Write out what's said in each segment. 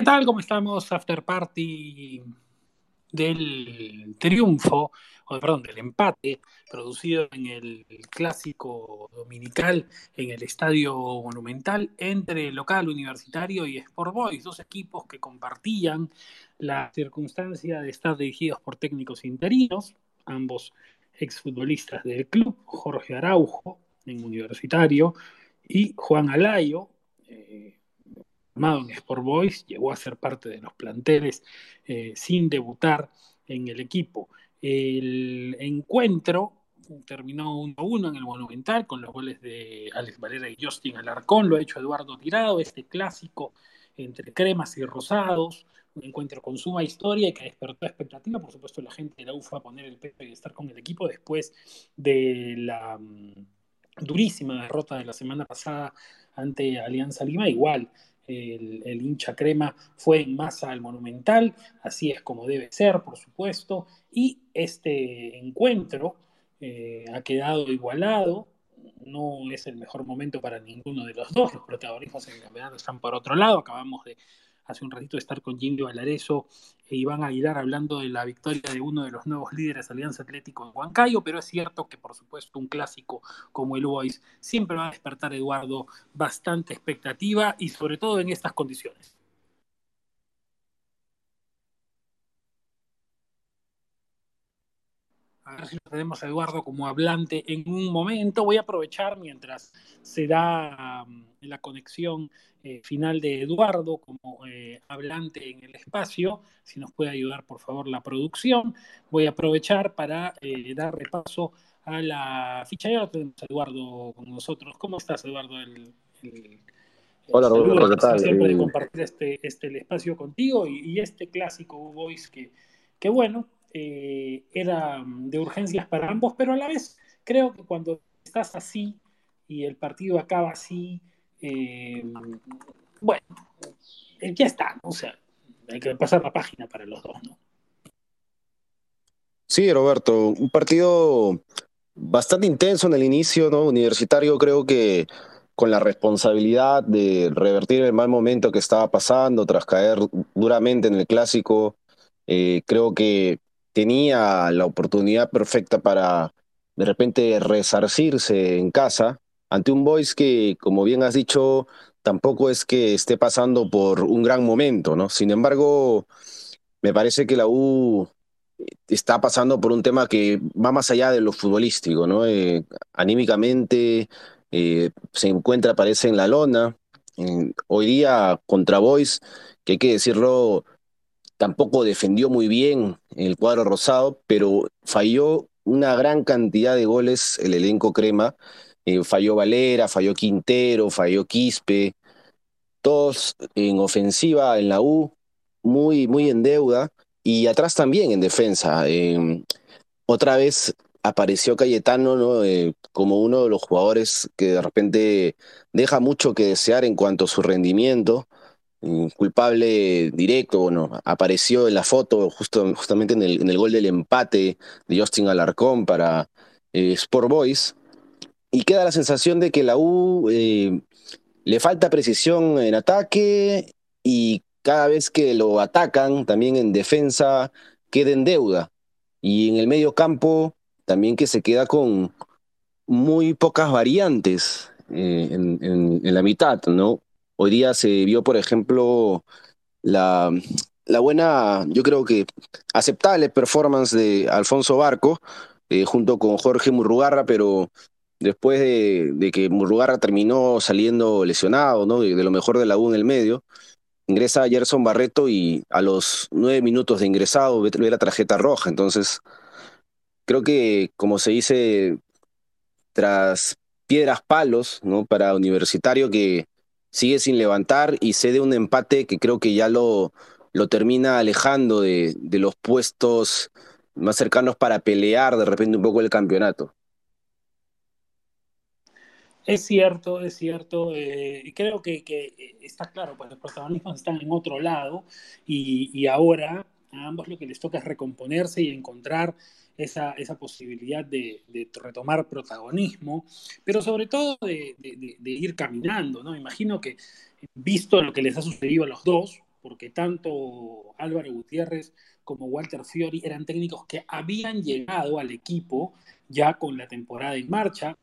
¿Qué tal? ¿Cómo estamos? After Party del triunfo, o perdón, del empate producido en el clásico dominical en el Estadio Monumental entre local universitario y Sport Boys, dos equipos que compartían la circunstancia de estar dirigidos por técnicos interinos, ambos exfutbolistas del club, Jorge Araujo en universitario y Juan Alayo. Eh, en Sport Boys, llegó a ser parte de los planteles eh, sin debutar en el equipo. El encuentro terminó 1 a 1 en el Monumental con los goles de Alex Valera y Justin Alarcón, lo ha hecho Eduardo Tirado, este clásico entre cremas y rosados, un encuentro con suma historia y que despertó expectativa. Por supuesto, la gente de la UFA a poner el peso y estar con el equipo después de la mm, durísima derrota de la semana pasada ante Alianza Lima. Igual, el, hincha crema fue en masa al Monumental, así es como debe ser, por supuesto, y este encuentro eh, ha quedado igualado, no es el mejor momento para ninguno de los dos, los protagonistas en el campeonato están por otro lado, acabamos de hace un ratito estar con Jimmy Valareso e Iván Aguilar hablando de la victoria de uno de los nuevos líderes de Alianza Atlético en Huancayo, pero es cierto que por supuesto un clásico como el Boys siempre va a despertar, Eduardo, bastante expectativa y sobre todo en estas condiciones. A ver si lo tenemos a Eduardo como hablante en un momento. Voy a aprovechar mientras se da um, la conexión eh, final de Eduardo como eh, hablante en el espacio. Si nos puede ayudar, por favor, la producción. Voy a aprovechar para eh, dar repaso a la ficha. Ya tenemos a Eduardo con nosotros. ¿Cómo estás, Eduardo? Hola, Roberto, ¿qué tal? Siempre de compartir este, este, el espacio contigo y, este clásico Voice que, que bueno, eh, era de urgencias para ambos, pero a la vez creo que cuando estás así y el partido acaba así, eh, bueno, eh, ya está, o sea, hay que pasar la página para los dos, ¿no? Sí, Roberto, un partido bastante intenso en el inicio, ¿no? Universitario creo que con la responsabilidad de revertir el mal momento que estaba pasando tras caer duramente en el clásico, creo que tenía la oportunidad perfecta para de repente resarcirse en casa ante un Boys que, como bien has dicho, tampoco es que esté pasando por un gran momento, ¿no? Sin embargo, me parece que la U está pasando por un tema que va más allá de lo futbolístico, ¿no? Eh, anímicamente eh, se encuentra, parece, en la lona. hoy día contra Boys, que hay que decirlo, tampoco defendió muy bien el cuadro rosado, pero falló una gran cantidad de goles el elenco crema. Eh, falló Valera, falló Quintero, falló Quispe, todos en ofensiva en la U, muy, muy en deuda, y atrás también en defensa. Em, otra vez apareció Cayetano ¿no? Eh, como uno de los jugadores que de repente deja mucho que desear en cuanto a su rendimiento culpable directo, bueno, apareció en la foto justo, justamente en el, en el gol del empate de Justin Alarcón para eh, Sport Boys, y queda la sensación de que la U eh, le falta precisión en ataque y cada vez que lo atacan, también en defensa, queda en deuda. Y en el medio campo, también que se queda con muy pocas variantes eh, en, en, la mitad, ¿no? Hoy día se vio, por ejemplo, la, buena, yo creo que aceptable performance de Alfonso Barco eh, junto con Jorge Murrugarra, pero después de, que Murrugarra terminó saliendo lesionado, ¿no? De, lo mejor de la U en el medio, ingresa Gerson Barreto y a los nueve minutos de ingresado ve, ve la tarjeta roja. Entonces, creo que, como se dice, tras piedras palos, ¿no? Para Universitario que sigue sin levantar y cede un empate que creo que ya lo, lo termina alejando de, de los puestos más cercanos para pelear de repente un poco el campeonato. Es cierto, es cierto. Eh, creo que, que, está claro, pues los protagonistas están en otro lado y, y, ahora a ambos lo que les toca es recomponerse y encontrar esa, esa posibilidad de, retomar protagonismo, pero sobre todo de, ir caminando, ¿no? Imagino que, visto lo que les ha sucedido a los dos, porque tanto Álvaro Gutiérrez como Walter Fiori eran técnicos que habían llegado al equipo ya con la temporada en marcha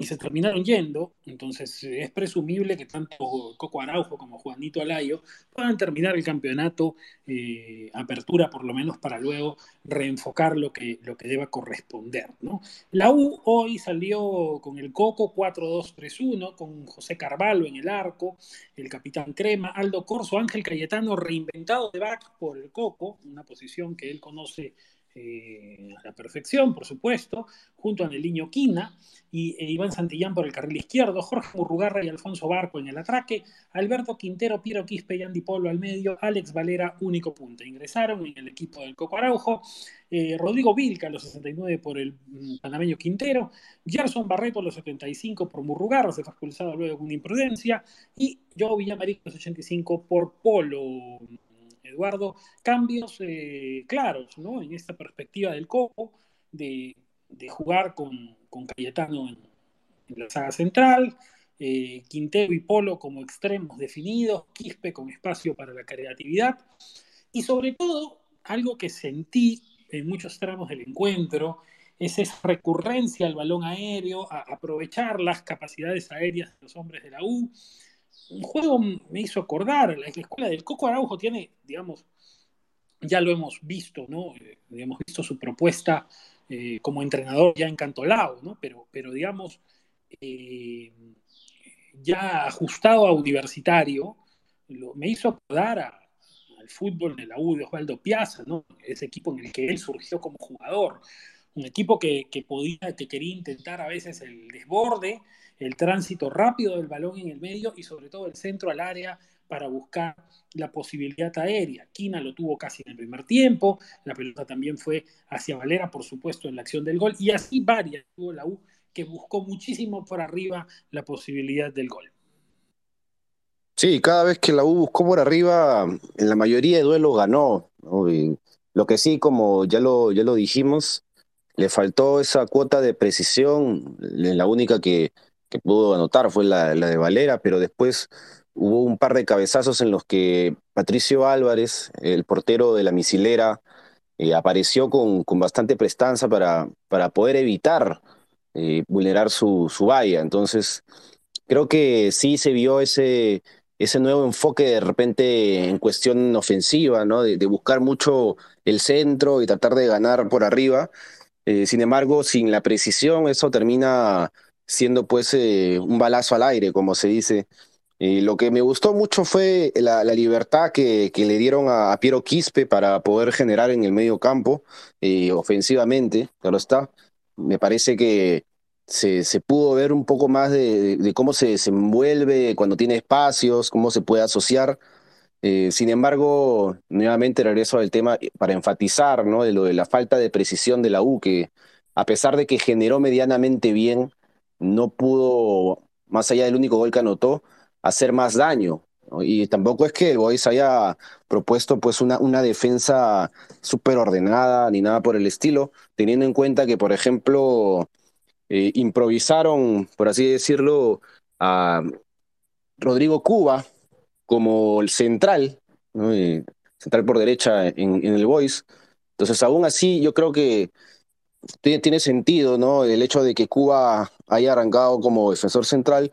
y se terminaron yendo, entonces es presumible que tanto Coco Araujo como Juanito Alayo puedan terminar el campeonato eh, apertura por lo menos para luego reenfocar lo que, lo que deba corresponder. ¿no? La U hoy salió con el Coco 4-2-3-1, con José Carvalho en el arco, el capitán Crema, Aldo Corso, Ángel Cayetano reinventado de back por el Coco, una posición que él conoce eh, a la perfección, por supuesto, junto a Neliño Quina y e Iván Santillán por el carril izquierdo, Jorge Murrugarra y Alfonso Barco en el atraque, Alberto Quintero, Piero Quispe y Andy Polo al medio, Alex Valera, único punto. Ingresaron en el equipo del Coco Araujo, eh, Rodrigo Vilca los 69 por el mm, panameño Quintero, Gerson Barreto los 75 por Murrugarra, se fue expulsado luego con imprudencia, y Joe Villamarín a los 85 por Polo. Eduardo, cambios eh, claros ¿no? en esta perspectiva del Coco, de, jugar con, Cayetano en, la saga central, eh, Quintero y Polo como extremos definidos, Quispe con espacio para la creatividad, y sobre todo, algo que sentí en muchos tramos del encuentro, es esa recurrencia al balón aéreo, a aprovechar las capacidades aéreas de los hombres de la U, un juego me hizo acordar, la, escuela del Coco Araujo tiene, digamos, ya lo hemos visto, ¿no? Eh, hemos visto su propuesta eh, como entrenador ya encantolado, ¿no? Pero, pero digamos, eh, ya ajustado a universitario, me hizo acordar al fútbol de la U de Osvaldo Piazza, ¿no? Ese equipo en el que él surgió como jugador, un equipo que, que podía, que quería intentar a veces el desborde, el tránsito rápido del balón en el medio y sobre todo el centro al área para buscar la posibilidad aérea. Quina lo tuvo casi en el primer tiempo, la pelota también fue hacia Valera, por supuesto, en la acción del gol, y así varias tuvo la U que buscó muchísimo por arriba la posibilidad del gol. Sí, cada vez que la U buscó por arriba, en la mayoría de duelos ganó. lo que sí, como ya lo, ya lo dijimos, le faltó esa cuota de precisión, la única que, que pudo anotar fue la, de Valera, pero después hubo un par de cabezazos en los que Patricio Álvarez, el portero de la misilera, eh, apareció con, con, bastante prestanza para, para poder evitar eh, vulnerar su, su valla. Entonces, creo que sí se vio ese, ese nuevo enfoque de repente en cuestión ofensiva, ¿no? de, buscar mucho el centro y tratar de ganar por arriba. Eh, sin embargo, sin la precisión, eso termina siendo pues eh, un balazo al aire, como se dice. Eh, lo que me gustó mucho fue la, libertad que, que, le dieron a, Piero Quispe para poder generar en el medio campo eh, ofensivamente, claro está. Me parece que se, se pudo ver un poco más de, cómo se desenvuelve cuando tiene espacios, cómo se puede asociar. sin embargo, nuevamente regreso al tema para enfatizar ¿no? de lo de la falta de precisión de la U, que a pesar de que generó medianamente bien, no pudo, más allá del único gol que anotó, hacer más daño. Y tampoco es que el Boys haya propuesto pues una, una defensa súper ordenada ni nada por el estilo, teniendo en cuenta que, por ejemplo, eh, improvisaron, por así decirlo, a Rodrigo Cuba como el central, central por derecha en, en el Boys. Entonces, aún así, yo creo que tiene, sentido, ¿no? El hecho de que Cuba haya arrancado como defensor central,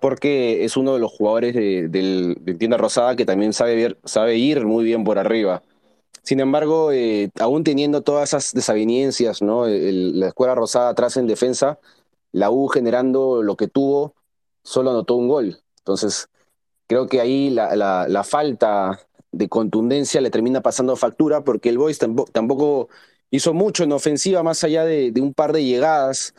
porque es uno de los jugadores de, de Tienda Rosada que también sabe, sabe ir muy bien por arriba. Sin embargo, eh, aún teniendo todas esas desavenencias, ¿no? la Escuela Rosada atrás en defensa, la U generando lo que tuvo, solo anotó un gol. Entonces, creo que ahí la, la, falta de contundencia le termina pasando factura porque el Boys tampoco hizo mucho en ofensiva, más allá de, un par de llegadas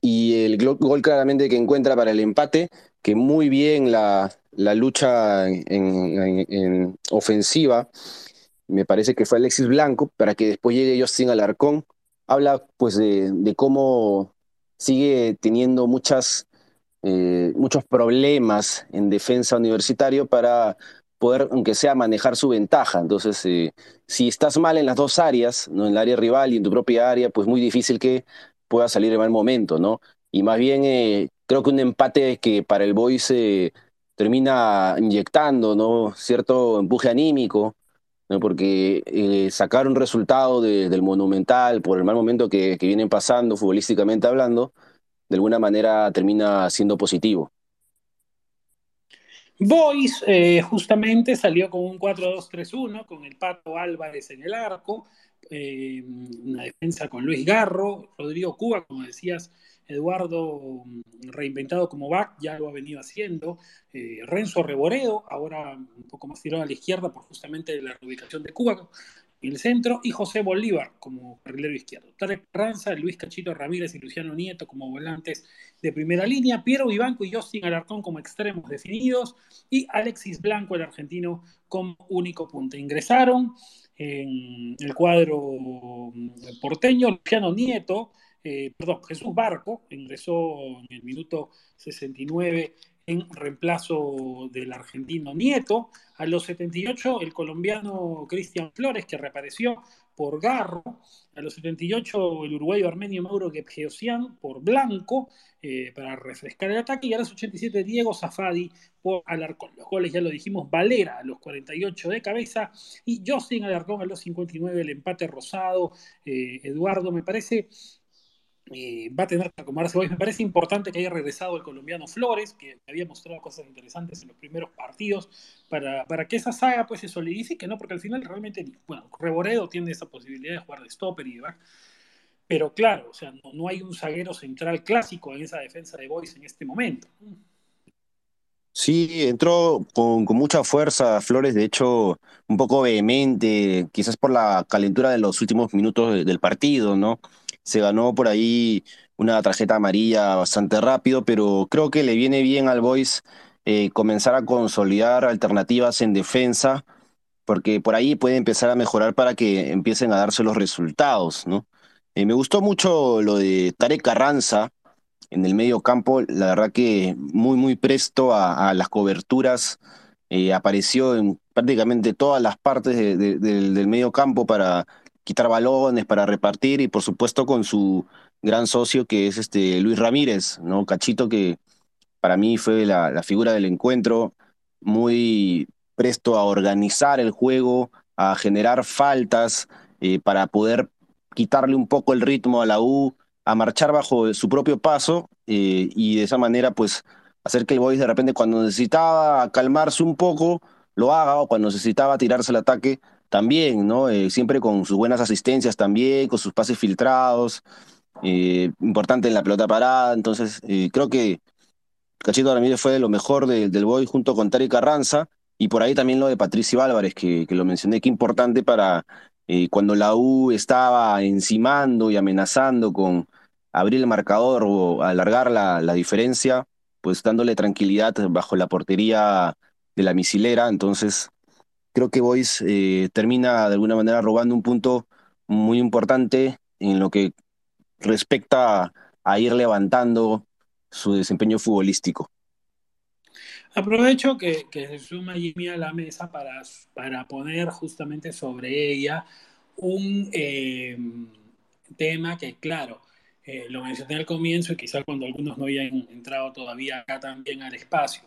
y el gol claramente que encuentra para el empate, que muy bien la, lucha en, ofensiva, me parece que fue Alexis Blanco, para que después llegue Justin Alarcón, habla pues de, de cómo sigue teniendo muchas, eh, muchos problemas en defensa universitario para poder, aunque sea, manejar su ventaja. Entonces, eh, si estás mal en las dos áreas, ¿no? en el área rival y en tu propia área, pues muy difícil que pueda salir en mal momento, ¿no? Y más bien, eh, creo que un empate que para el Boys eh, termina inyectando ¿no? cierto empuje anímico, ¿no? porque eh, sacar un resultado del Monumental por el mal momento que, que vienen pasando futbolísticamente hablando, de alguna manera termina siendo positivo. Boys eh, justamente salió con un 4-2-3-1, con el Pato Álvarez en el arco, eh, una defensa con Luis Garro, Rodrigo Cuba, como decías, Eduardo mm, reinventado como back, ya lo ha venido haciendo, eh, Renzo Reboredo, ahora un poco más tirado a la izquierda por justamente la reubicación de Cuba, el centro, y José Bolívar como carrilero izquierdo. Tarek Ranza, Luis Cachito Ramírez y Luciano Nieto como volantes de primera línea, Piero Vivanco y Justin Alarcón como extremos definidos, y Alexis Blanco, el argentino, como único punto. Ingresaron en el cuadro mm, porteño Luciano Nieto, eh, perdón, Jesús Barco, ingresó en el minuto 69 en reemplazo del argentino Nieto. A los 78, el colombiano Cristian Flores, que reapareció por Garro. A los 78, el uruguayo armenio Mauro Gebgeosian por Blanco, eh, para refrescar el ataque. Y a los 87, Diego Zafadi por Alarcón. Los goles ya lo dijimos, Valera a los 48 de cabeza y Justin Alarcón a los 59, el empate rosado. Eh, Eduardo, me parece va a tener que acomodarse hoy. Me parece importante que haya regresado el colombiano Flores, que había mostrado cosas interesantes en los primeros partidos, para, para que esa saga pues se solidifique, ¿no? Porque al final realmente, bueno, Reboredo tiene esa posibilidad de jugar de stopper y de back, pero claro, o sea, no, no hay un zaguero central clásico en esa defensa de Boys en este momento. Sí, entró con, con, mucha fuerza Flores, de hecho, un poco vehemente, quizás por la calentura de los últimos minutos del partido, ¿no? Se ganó por ahí una tarjeta amarilla bastante rápido, pero creo que le viene bien al Boys eh, comenzar a consolidar alternativas en defensa, porque por ahí puede empezar a mejorar para que empiecen a darse los resultados, ¿no? Eh, me gustó mucho lo de Tarek Carranza, en el medio campo, la verdad que muy, muy presto a, las coberturas, eh, apareció en prácticamente todas las partes del medio campo para quitar balones, para repartir y por supuesto con su gran socio que es este Luis Ramírez, ¿no? Cachito que para mí fue la, figura del encuentro, muy presto a organizar el juego, a generar faltas eh, para poder quitarle un poco el ritmo a la U, a marchar bajo su propio paso eh, y de esa manera pues hacer que el Boys de repente cuando necesitaba calmarse un poco lo haga o cuando necesitaba tirarse el ataque también, ¿no? Eh, siempre con sus buenas asistencias también, con sus pases filtrados, eh, importante en la pelota parada, entonces creo que Cachito Ramírez fue lo mejor del Boy junto con Tari Carranza y por ahí también lo de Patricio Álvarez, que, que lo mencioné, que importante para cuando la U estaba encimando y amenazando con abrir el marcador o alargar la, la diferencia, pues dándole tranquilidad bajo la portería de la misilera. Entonces, creo que Boys eh, termina de alguna manera robando un punto muy importante en lo que respecta a ir levantando su desempeño futbolístico. Aprovecho que, se suma Jimmy a la mesa para, para poner justamente sobre ella un eh, tema que, claro, eh, lo mencioné al comienzo y quizás cuando algunos no hayan entrado todavía acá también al espacio,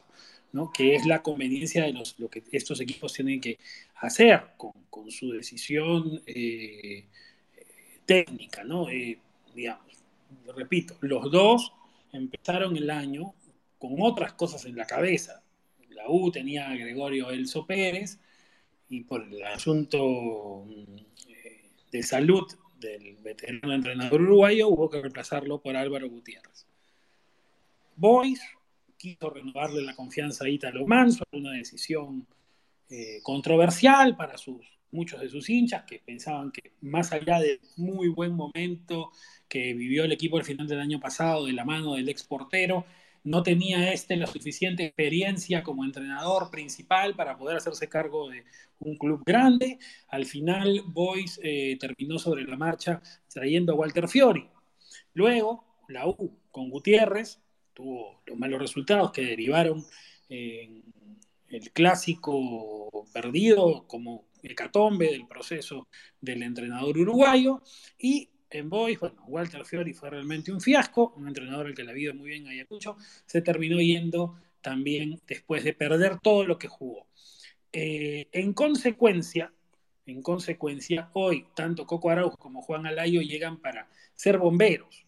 ¿no? que es la conveniencia de lo que estos equipos tienen que hacer con, su decisión eh, técnica. ¿no? Eh, digamos, repito, los dos empezaron el año con otras cosas en la cabeza. La U tenía a Gregorio Elso Pérez y por el asunto de salud del veterano entrenador uruguayo, hubo que reemplazarlo por Álvaro Gutiérrez. Boys quiso renovarle la confianza a Italo Manso, una decisión eh, controversial para sus, muchos de sus hinchas que pensaban que más allá del muy buen momento que vivió el equipo al final del año pasado de la mano del ex portero, no tenía este la suficiente experiencia como entrenador principal para poder hacerse cargo de un club grande. Al final, Boys eh, terminó sobre la marcha trayendo a Walter Fiori. Luego, la U con Gutiérrez tuvo los malos resultados que derivaron en el clásico perdido como hecatombe del proceso del entrenador uruguayo y en Boys, bueno, Walter Fiori fue realmente un fiasco, un entrenador al que la vida muy bien Ayacucho, se terminó yendo también después de perder todo lo que jugó. Eh, en consecuencia, en consecuencia, hoy tanto Coco Araujo como Juan Alayo llegan para ser bomberos.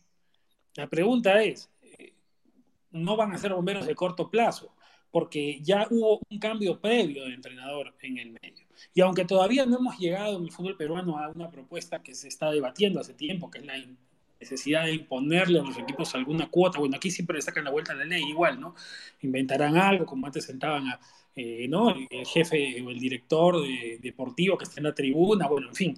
La pregunta es, no van a ser bomberos de corto plazo, porque ya hubo un cambio previo de entrenador en el medio. Y aunque todavía no hemos llegado en el fútbol peruano a una propuesta que se está debatiendo hace tiempo, que es la necesidad de imponerle a los equipos alguna cuota, bueno, aquí siempre le sacan la vuelta a la ley igual, ¿no? Inventarán algo, como antes sentaban a, eh, ¿no? el jefe o el director deportivo que está en la tribuna, bueno, en fin.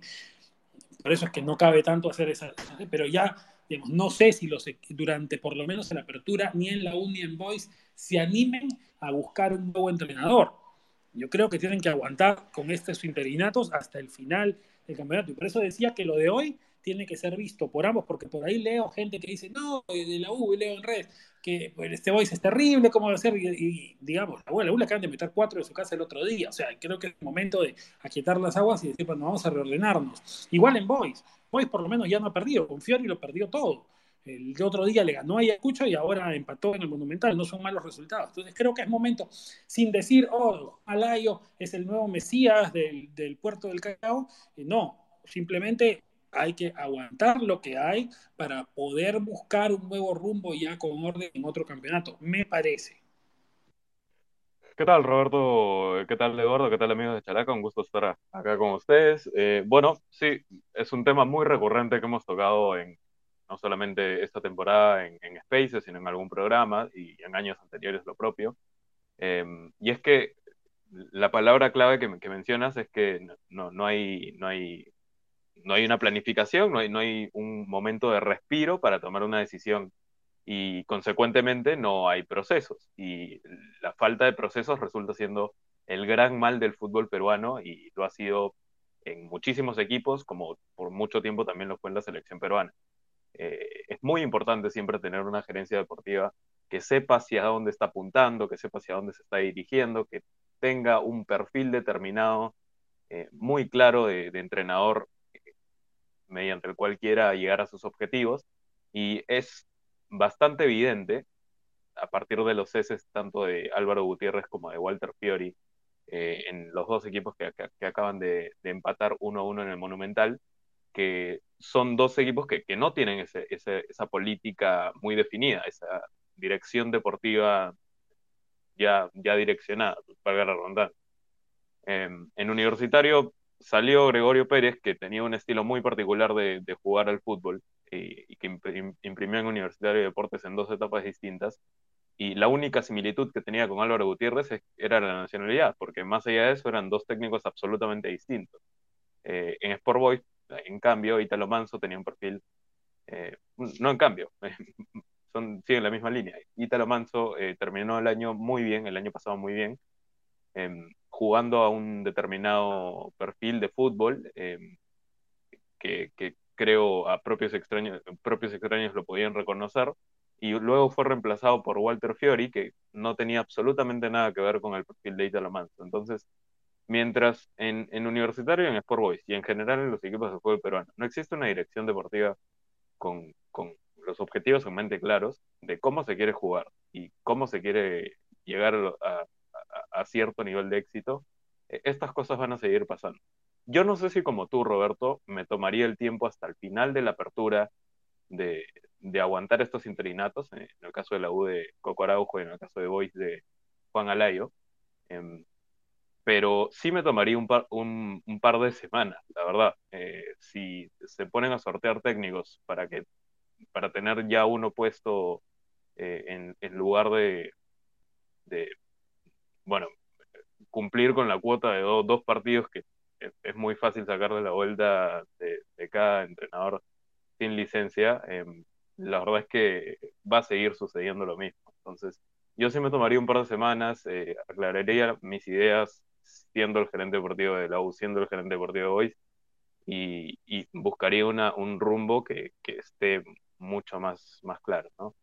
Por eso es que no cabe tanto hacer esa, pero ya, no sé si los, durante por lo menos en la apertura, ni en la Union Boys, se animen a buscar un nuevo entrenador. Yo creo que tienen que aguantar con estos interinatos hasta el final del campeonato. Y por eso decía que lo de hoy tiene que ser visto por ambos, porque por ahí leo gente que dice, no, de la U, leo en red, que este Boys es terrible, ¿cómo va a ser? Y, digamos, la U, la le acaban de meter cuatro de su casa el otro día. O sea, creo que es el momento de aquietar las aguas y decir, bueno, vamos a reordenarnos. Igual en Boys. Boys por lo menos ya no ha perdido. Con Fiori lo perdió todo. El otro día le ganó a Ayacucho y ahora empató en el Monumental. No son malos resultados. Entonces creo que es momento, sin decir, oh, Alayo es el nuevo Mesías del, del puerto del Cacao. Eh, no, simplemente hay que aguantar lo que hay para poder buscar un nuevo rumbo ya con orden en otro campeonato, me parece. ¿Qué tal, Roberto? ¿Qué tal, Eduardo? ¿Qué tal, amigos de Chalaca? Un gusto estar acá con ustedes. Eh, bueno, sí, es un tema muy recurrente que hemos tocado en no solamente esta temporada en, Spaces, sino en algún programa y en años anteriores lo propio. Em, y es que la palabra clave que, que mencionas es que no, no, hay, no hay no hay una planificación, no hay, no hay un momento de respiro para tomar una decisión y consecuentemente no hay procesos. Y la falta de procesos resulta siendo el gran mal del fútbol peruano y lo ha sido en muchísimos equipos, como por mucho tiempo también lo fue en la selección peruana. Eh, es muy importante siempre tener una gerencia deportiva que sepa hacia dónde está apuntando, que sepa hacia dónde se está dirigiendo, que tenga un perfil determinado, eh, muy claro de, de entrenador mediante el cual quiera llegar a sus objetivos. Y es bastante evidente, a partir de los ceses tanto de Álvaro Gutiérrez como de Walter Fiori, eh, en los dos equipos que, acaban de, empatar uno a uno en el Monumental, que son dos equipos que, no tienen esa política muy definida, esa dirección deportiva ya, ya direccionada, para la ronda. en Universitario salió Gregorio Pérez, que tenía un estilo muy particular de, jugar al fútbol y, que imprimió en Universitario de Deportes en dos etapas distintas. Y la única similitud que tenía con Álvaro Gutiérrez era la nacionalidad, porque más allá de eso eran dos técnicos absolutamente distintos. Eh, en Sport Boys, en cambio, Italo Manso tenía un perfil, eh, no en cambio, son, siguen la misma línea. Italo Manso eh, terminó el año muy bien, el año pasado muy bien, em, jugando a un determinado perfil de fútbol em, que, creo a propios extraños, propios extraños lo podían reconocer, y luego fue reemplazado por Walter Fiori, que no tenía absolutamente nada que ver con el perfil de Italo Manso. Entonces, mientras en, en Universitario, en Sport Boys y en general en los equipos de fútbol peruano no existe una dirección deportiva con, con los objetivos en mente claros de cómo se quiere jugar y cómo se quiere llegar a, a, cierto nivel de éxito, e, estas cosas van a seguir pasando. Yo no sé si como tú, Roberto, me tomaría el tiempo hasta el final de la apertura de, aguantar estos interinatos, en el caso de la U de Coco Araujo y en el caso de Boys de Juan Alayo, em, pero sí me tomaría un par, un, par de semanas, la verdad. Eh, si se ponen a sortear técnicos para, que, para tener ya uno puesto eh, en, lugar de, de bueno, cumplir con la cuota de dos partidos que es, muy fácil sacar de la vuelta de, cada entrenador sin licencia, em, la verdad es que va a seguir sucediendo lo mismo. Entonces, yo sí me tomaría un par de semanas, eh, aclararía mis ideas siendo el gerente deportivo de la U, siendo el gerente deportivo de Boys, y, buscaría una, un rumbo que, que, esté mucho más, más claro, ¿no?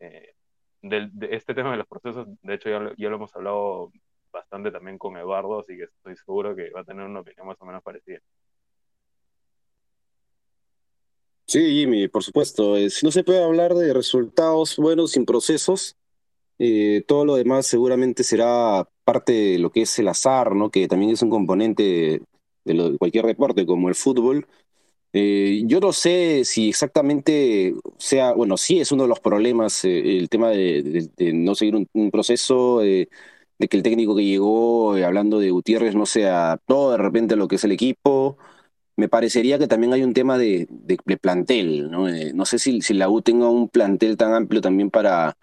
Eh, de este tema de los procesos, de hecho ya, ya, lo hemos hablado bastante también con Eduardo, así que estoy seguro que va a tener una opinión más o menos parecida. Sí, Jimmy, por supuesto. Eh, no se puede hablar de resultados buenos sin procesos, Eh, todo lo demás seguramente será parte de lo que es el azar, ¿no? Que también es un componente de cualquier deporte, como el fútbol. Eh, yo no sé si exactamente sea, bueno, sí es uno de los problemas eh, el tema de, no seguir un, proceso, eh, de que el técnico que llegó, eh, hablando de Gutiérrez, no se adaptó de repente lo que es el equipo. Me parecería que también hay un tema de, plantel, ¿no? No sé si, si la U tenga un plantel tan amplio también para,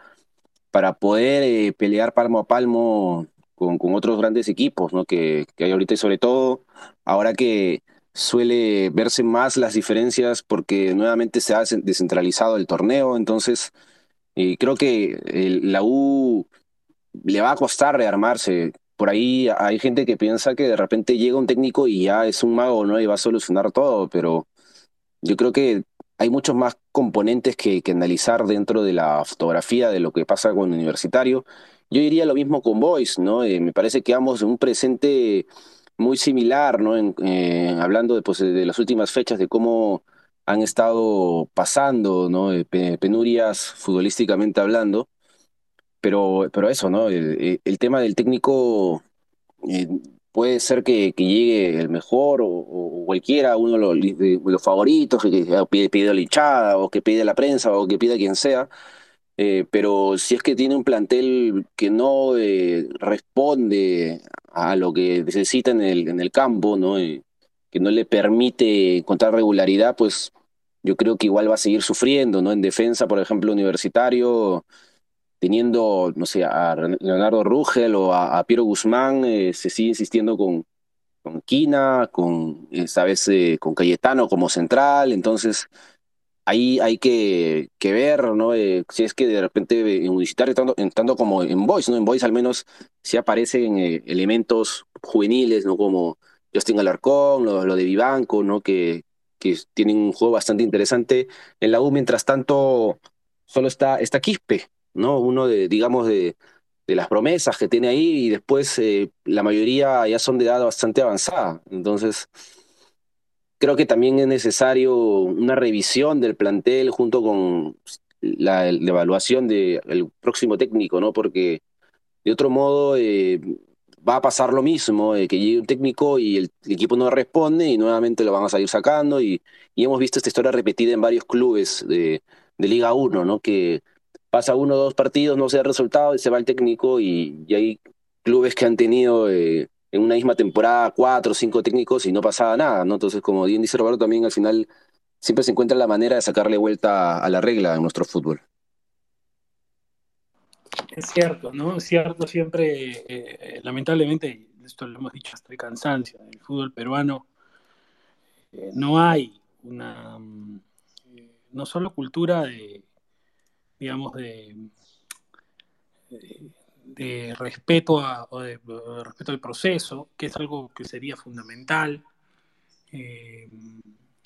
para poder pelear palmo a palmo con, con otros grandes equipos, ¿no? Que hay ahorita y sobre todo ahora que suele verse más las diferencias porque nuevamente se ha des- descentralizado el torneo, entonces eh, creo que el- la U le va a costar rearmarse. Por ahí hay gente que piensa que de repente llega un técnico y ya es un mago, ¿no? Y va a solucionar todo, pero yo creo que hay muchos más componentes que, que analizar dentro de la fotografía de lo que pasa con Universitario. Yo diría lo mismo con Boys, ¿no? Eh, me parece que ambos un presente muy similar, ¿no? En- eh, hablando de, pues, de las últimas fechas, de cómo han estado pasando, ¿no? Eh, pe- penurias futbolísticamente hablando, pero, pero eso, ¿no? El, el tema del técnico eh, puede ser que, que llegue el mejor o, o cualquiera, uno de los, de los favoritos, que, que pide, pide la hinchada o que pide la prensa o que pida quien sea, eh, pero si es que tiene un plantel que no eh, responde a lo que necesita en el, en el campo, ¿no? Eh, que no le permite encontrar regularidad, pues yo creo que igual va a seguir sufriendo, ¿no? En defensa, por ejemplo, Universitario teniendo, no sé, a Leonardo Rugel o a, Piero Guzmán, eh, se sigue insistiendo con, con Quina, con, eh, sabes, con Cayetano como central, entonces ahí hay que, que ver, ¿no? Eh, si es que de repente eh, en Universitario, tanto, en- tanto como en Boys, ¿no? En Boys al menos sí aparecen eh, elementos juveniles, ¿no? Como Justin Alarcón, lo, lo de Vivanco, ¿no? Que, que tienen un juego bastante interesante. En la U, mientras tanto, solo está, está Quispe, ¿no? Uno de, digamos, de, de las promesas que tiene ahí y después eh, la mayoría ya son de edad bastante avanzada. Entonces, creo que también es necesario una revisión del plantel junto con la, evaluación del próximo técnico, ¿no? Porque de otro modo eh, va a pasar lo mismo, eh, que llegue un técnico y el, el equipo no responde y nuevamente lo van a salir sacando y, y hemos visto esta historia repetida en varios clubes de, de Liga 1, ¿no? Que pasa uno o dos partidos, no se da resultado y se va el técnico y, y hay clubes que han tenido eh, en una misma temporada cuatro o cinco técnicos y no pasaba nada, ¿no? Entonces, como bien dice Roberto, también al final siempre se encuentra la manera de sacarle vuelta a la regla en nuestro fútbol. Es cierto, ¿no? Es cierto, siempre, eh, lamentablemente, esto lo hemos dicho hasta el cansancio, en el fútbol peruano eh, no hay una, mm, eh, no solo cultura de, digamos, de, de, de respeto, a, o de, respeto al proceso, que es algo que sería fundamental. Eh,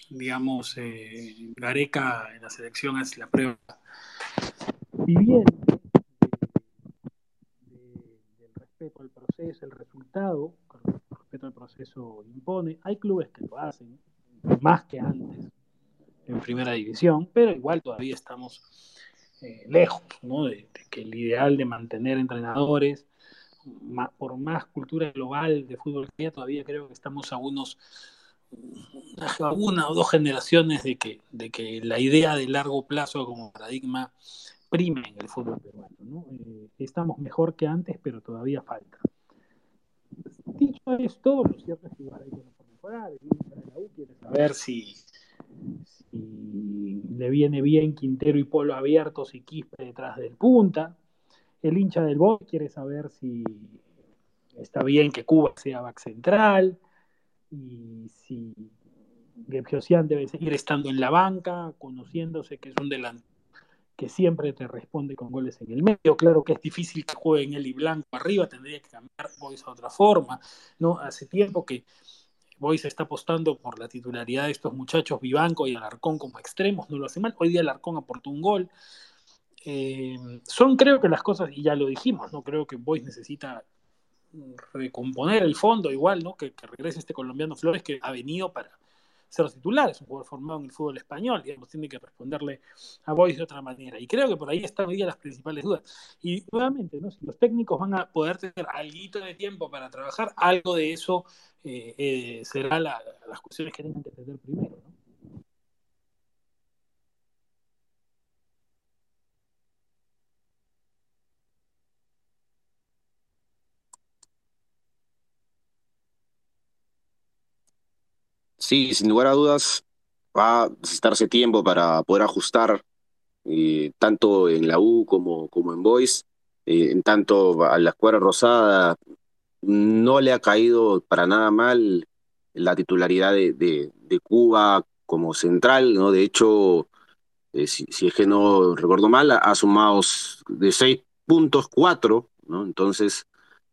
digamos, eh, Gareca en la selección es la prueba viviente del respeto al proceso, el resultado, el respeto al proceso impone. Hay clubes que lo hacen más que antes en primera división, pero igual todavía estamos eh, lejos ¿no? de, de, que el ideal de mantener entrenadores, por más cultura global de fútbol que haya, todavía creo que estamos a unos una o dos generaciones de que, de que la idea de largo plazo como paradigma prime en el fútbol peruano. ¿no? Eh, estamos mejor que antes, pero todavía falta. Dicho esto, lo cierto es que igual hay cosas por mejorar. El de la U quiere saber si, le viene bien Quintero y Polo abiertos y Quispe detrás del punta. El hincha del Boy quiere saber si está bien que Cuba sea back central y si Gebjosian debe seguir estando en la banca, conociéndose que es un delantero que siempre te responde con goles en el medio. Claro que es difícil que jueguen él y Blanco arriba, tendría que cambiar Boys a otra forma. ¿no? Hace tiempo que Boys está apostando por la titularidad de estos muchachos, Vivanco y Alarcón como extremos, no lo hace mal. Hoy día Alarcón aportó un gol. Eh, son creo que las cosas, y ya lo dijimos, no creo que Boys necesita recomponer el fondo igual, ¿no? Que regrese este colombiano Flores que ha venido para, ser titular, es un jugador formado en el fútbol español, digamos, tiene que responderle a Boyce de otra manera. Y creo que por ahí están hoy las principales dudas. Y nuevamente, ¿no? si los técnicos van a poder tener algo de tiempo para trabajar, algo de eso eh, eh, será las cuestiones que tengan que tener primero. ¿no? Sí, sin lugar a dudas, va a necesitarse tiempo para poder ajustar eh, tanto en la U como, como en Boys. Eh, en tanto a la escuadra rosada no le ha caído para nada mal la titularidad de, de, Cuba como central, ¿no? De hecho, eh, si, es que no recuerdo mal, ha, sumado de seis puntos cuatro, ¿no? Entonces,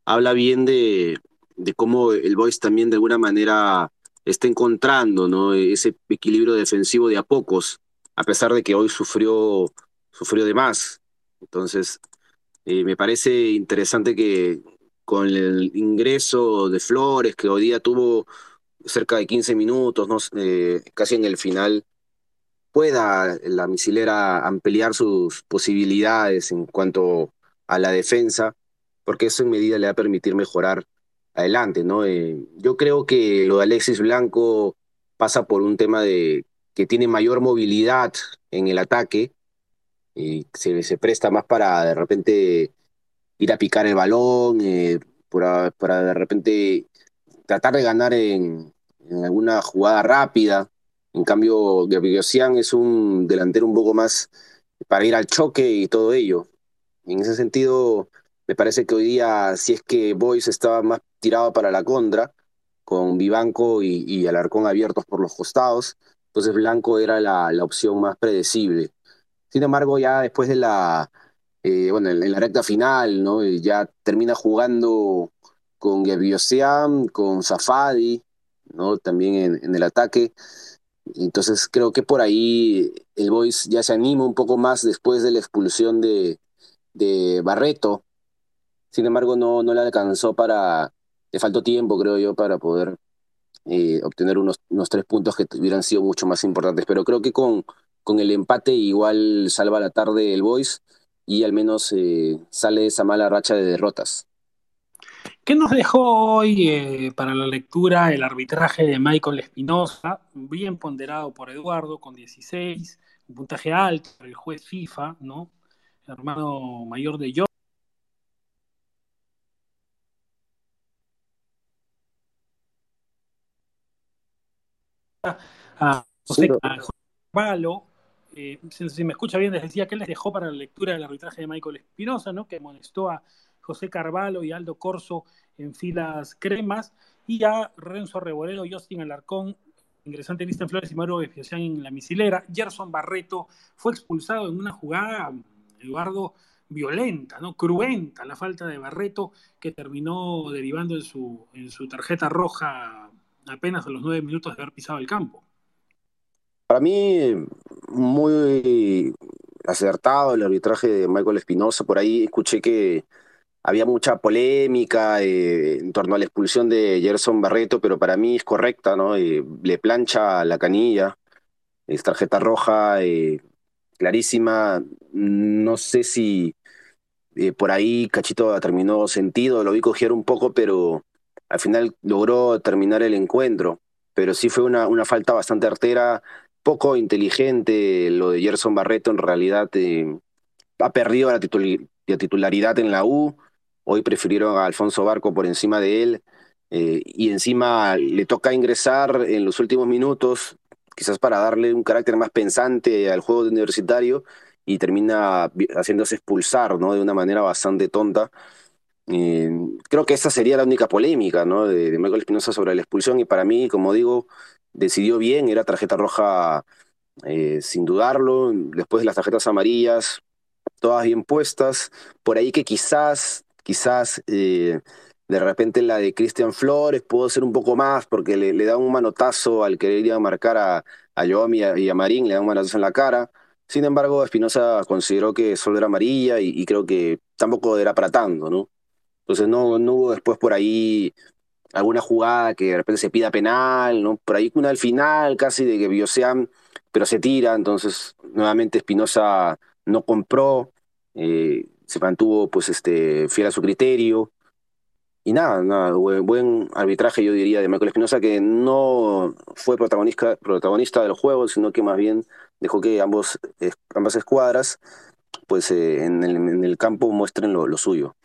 habla bien de, de cómo el Boys también de alguna manera está encontrando ¿no? ese equilibrio defensivo de a pocos, a pesar de que hoy sufrió, sufrió de más. Entonces, eh, me parece interesante que con el ingreso de Flores, que hoy día tuvo cerca de 15 minutos, ¿no? Eh, casi en el final, pueda la misilera ampliar sus posibilidades en cuanto a la defensa, porque eso en medida le va a permitir mejorar adelante, ¿no? Eh, yo creo que lo de Alexis Blanco pasa por un tema de que tiene mayor movilidad en el ataque y se, se presta más para de repente ir a picar el balón, eh, para, para, de repente tratar de ganar en, en alguna jugada rápida. En cambio, Gabriel es un delantero un poco más para ir al choque y todo ello. En ese sentido, me parece que hoy día, si es que Boyce estaba más tirado para la contra, con Vivanco y, Alarcón abiertos por los costados, entonces Blanco era la, opción más predecible. Sin embargo, ya después de la, eh, bueno, en, la recta final, ¿no? Ya termina jugando con Gabriosian, con Safadi, ¿no? También en, en, el ataque. Entonces creo que por ahí el Boys ya se anima un poco más después de la expulsión de, de Barreto, sin embargo, no, no le alcanzó para, le faltó tiempo, creo yo, para poder eh, obtener unos, unos tres puntos que hubieran sido mucho más importantes. Pero creo que con, con el empate igual salva la tarde el Boys y al menos eh, sale esa mala racha de derrotas. ¿Qué nos dejó hoy eh, para la lectura el arbitraje de Michael Espinosa? Bien ponderado por Eduardo, con 16, un puntaje alto el juez FIFA, ¿no? El hermano mayor de yo. A José, Carvalho. Eh, si, me escucha bien, les decía que él les dejó para la lectura del arbitraje de Michael Espinosa, ¿no? que amonestó a José Carvalho y Aldo Corso en filas cremas, y a Renzo Rebolero, Justin Alarcón, ingresante en Flores y Mauro Especial en la misilera. Gerson Barreto fue expulsado en una jugada, Eduardo, violenta, ¿no? cruenta, la falta de Barreto, que terminó derivando en su, en su tarjeta roja apenas a los nueve minutos de haber pisado el campo. Para mí, muy acertado el arbitraje de Michael Espinosa. Por ahí escuché que había mucha polémica eh, en torno a la expulsión de Gerson Barreto, pero para mí es correcta, ¿no? Eh, le plancha la canilla, es tarjeta roja, eh, clarísima. No sé si por ahí Cachito terminó sentido, lo vi coger un poco, pero al final logró terminar el encuentro, pero sí fue una, una falta bastante artera, poco inteligente lo de Gerson Barreto, en realidad eh, ha perdido la, titularidad en la U, hoy prefirieron a Alfonso Barco por encima de él, eh, y encima le toca ingresar en los últimos minutos, quizás para darle un carácter más pensante al juego universitario, y termina haciéndose expulsar ¿no? de una manera bastante tonta. Creo que esa sería la única polémica ¿no? de, de Michael Espinosa sobre la expulsión y para mí, como digo, decidió bien, era tarjeta roja eh, sin dudarlo, después de las tarjetas amarillas, todas bien puestas, por ahí que quizás, quizás eh, de repente la de Cristian Flores pudo ser un poco más porque le, da un manotazo al querer ir a marcar a, a y a, Marín, le da un manotazo en la cara. Sin embargo, Espinosa consideró que solo era amarilla y, y creo que tampoco era para tanto, ¿no? Entonces no, no hubo después por ahí alguna jugada que de repente se pida penal, ¿no? Por ahí una al final casi de que Biosean, pero se tira, entonces nuevamente Espinosa no compró, eh, se mantuvo pues este, fiel a su criterio. Y nada, nada buen, arbitraje yo diría de Michael Espinosa que no fue protagonista, protagonista del juego, sino que más bien dejó que ambos, ambas escuadras pues eh, en, el, campo muestren lo suyo.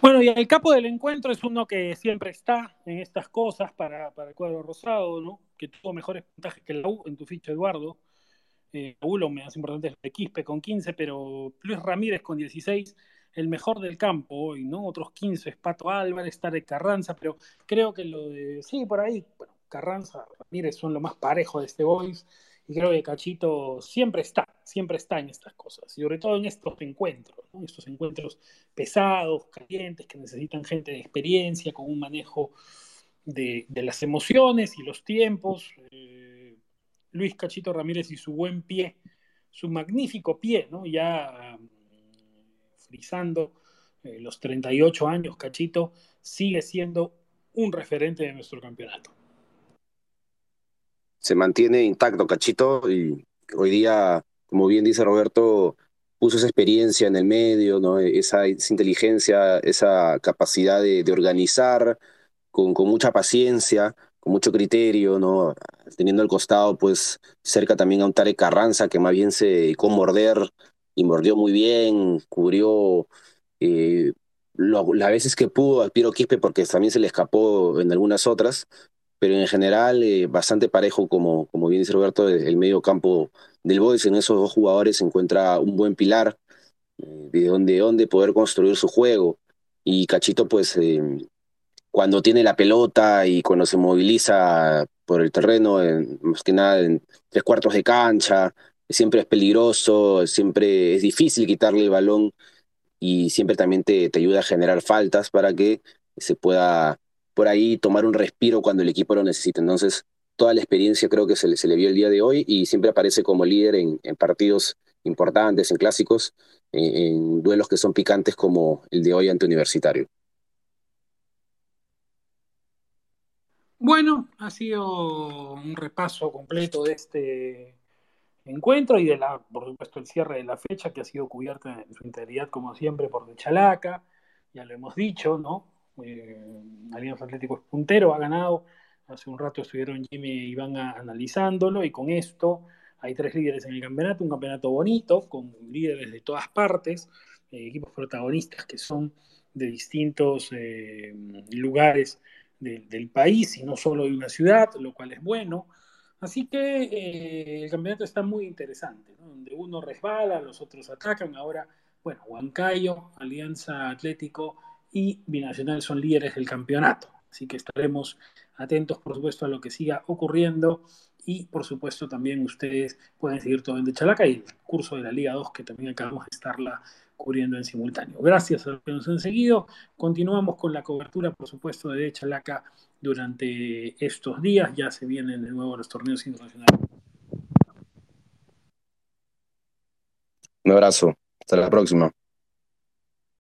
Bueno, y el capo del encuentro es uno que siempre está en estas cosas para, el cuadro rosado, ¿no? Que tuvo mejores puntajes que la U en tu ficha, Eduardo. Eh, la lo más importante es el Quispe con 15, pero Luis Ramírez con 16, el mejor del campo hoy, ¿no? Otros 15 es Pato Álvarez, de Carranza, pero creo que lo de. Sí, por ahí, bueno, Carranza, Ramírez son lo más parejo de este Boys. Y creo que Cachito siempre está, siempre está en estas cosas, y sobre todo en estos encuentros, ¿no? estos encuentros pesados, calientes, que necesitan gente de experiencia, con un manejo de, las emociones y los tiempos. Eh, Luis Cachito Ramírez y su buen pie, su magnífico pie, ¿no? ya mm, frisando eh, los 38 años, Cachito sigue siendo un referente de nuestro campeonato se mantiene intacto Cachito y hoy día, como bien dice Roberto, puso esa experiencia en el medio, ¿no? esa, inteligencia, esa capacidad de, organizar con, mucha paciencia, con mucho criterio, ¿no? teniendo al costado pues cerca también a un Tarek Carranza que más bien se dedicó a morder y mordió muy bien, cubrió eh, las veces que pudo al Piero Quispe porque también se le escapó en algunas otras, pero en general eh, bastante parejo, como, como bien dice Roberto, el medio campo del Boys. En esos dos jugadores se encuentra un buen pilar eh, de donde, donde poder construir su juego. Y Cachito, pues, eh, cuando tiene la pelota y cuando se moviliza por el terreno, más que nada en tres cuartos de cancha, siempre es peligroso, siempre es difícil quitarle el balón y siempre también te, te ayuda a generar faltas para que se pueda por ahí tomar un respiro cuando el equipo lo necesita. Entonces, toda la experiencia creo que se le, vio el día de hoy y siempre aparece como líder en, partidos importantes, en clásicos, en, duelos que son picantes como el de hoy ante Universitario. Bueno, ha sido un repaso completo de este encuentro y de la, por supuesto, el cierre de la fecha que ha sido cubierta en su integridad, como siempre, por Chalaca. Ya lo hemos dicho, ¿no? Eh, Alianza Atlético es puntero, ha ganado. Hace un rato estuvieron Jimmy y Iván analizándolo y con esto hay tres líderes en el campeonato, un campeonato bonito, con líderes de todas partes, eh, equipos protagonistas que son de distintos eh, lugares del país y no solo de una ciudad, lo cual es bueno. Así que el campeonato está muy interesante, donde uno resbala, los otros atacan. Ahora, bueno, Huancayo, Alianza Atlético y Binacional son líderes del campeonato. Así que estaremos atentos, por supuesto, a lo que siga ocurriendo y, por supuesto, también ustedes pueden seguir todo en De Chalaca y el curso de la Liga 2 que también acabamos de estarla cubriendo en simultáneo. Gracias a los que nos han seguido. Continuamos con la cobertura, por supuesto, de De Chalaca durante estos días. Ya se vienen de nuevo los torneos internacionales. Un abrazo. Hasta la próxima.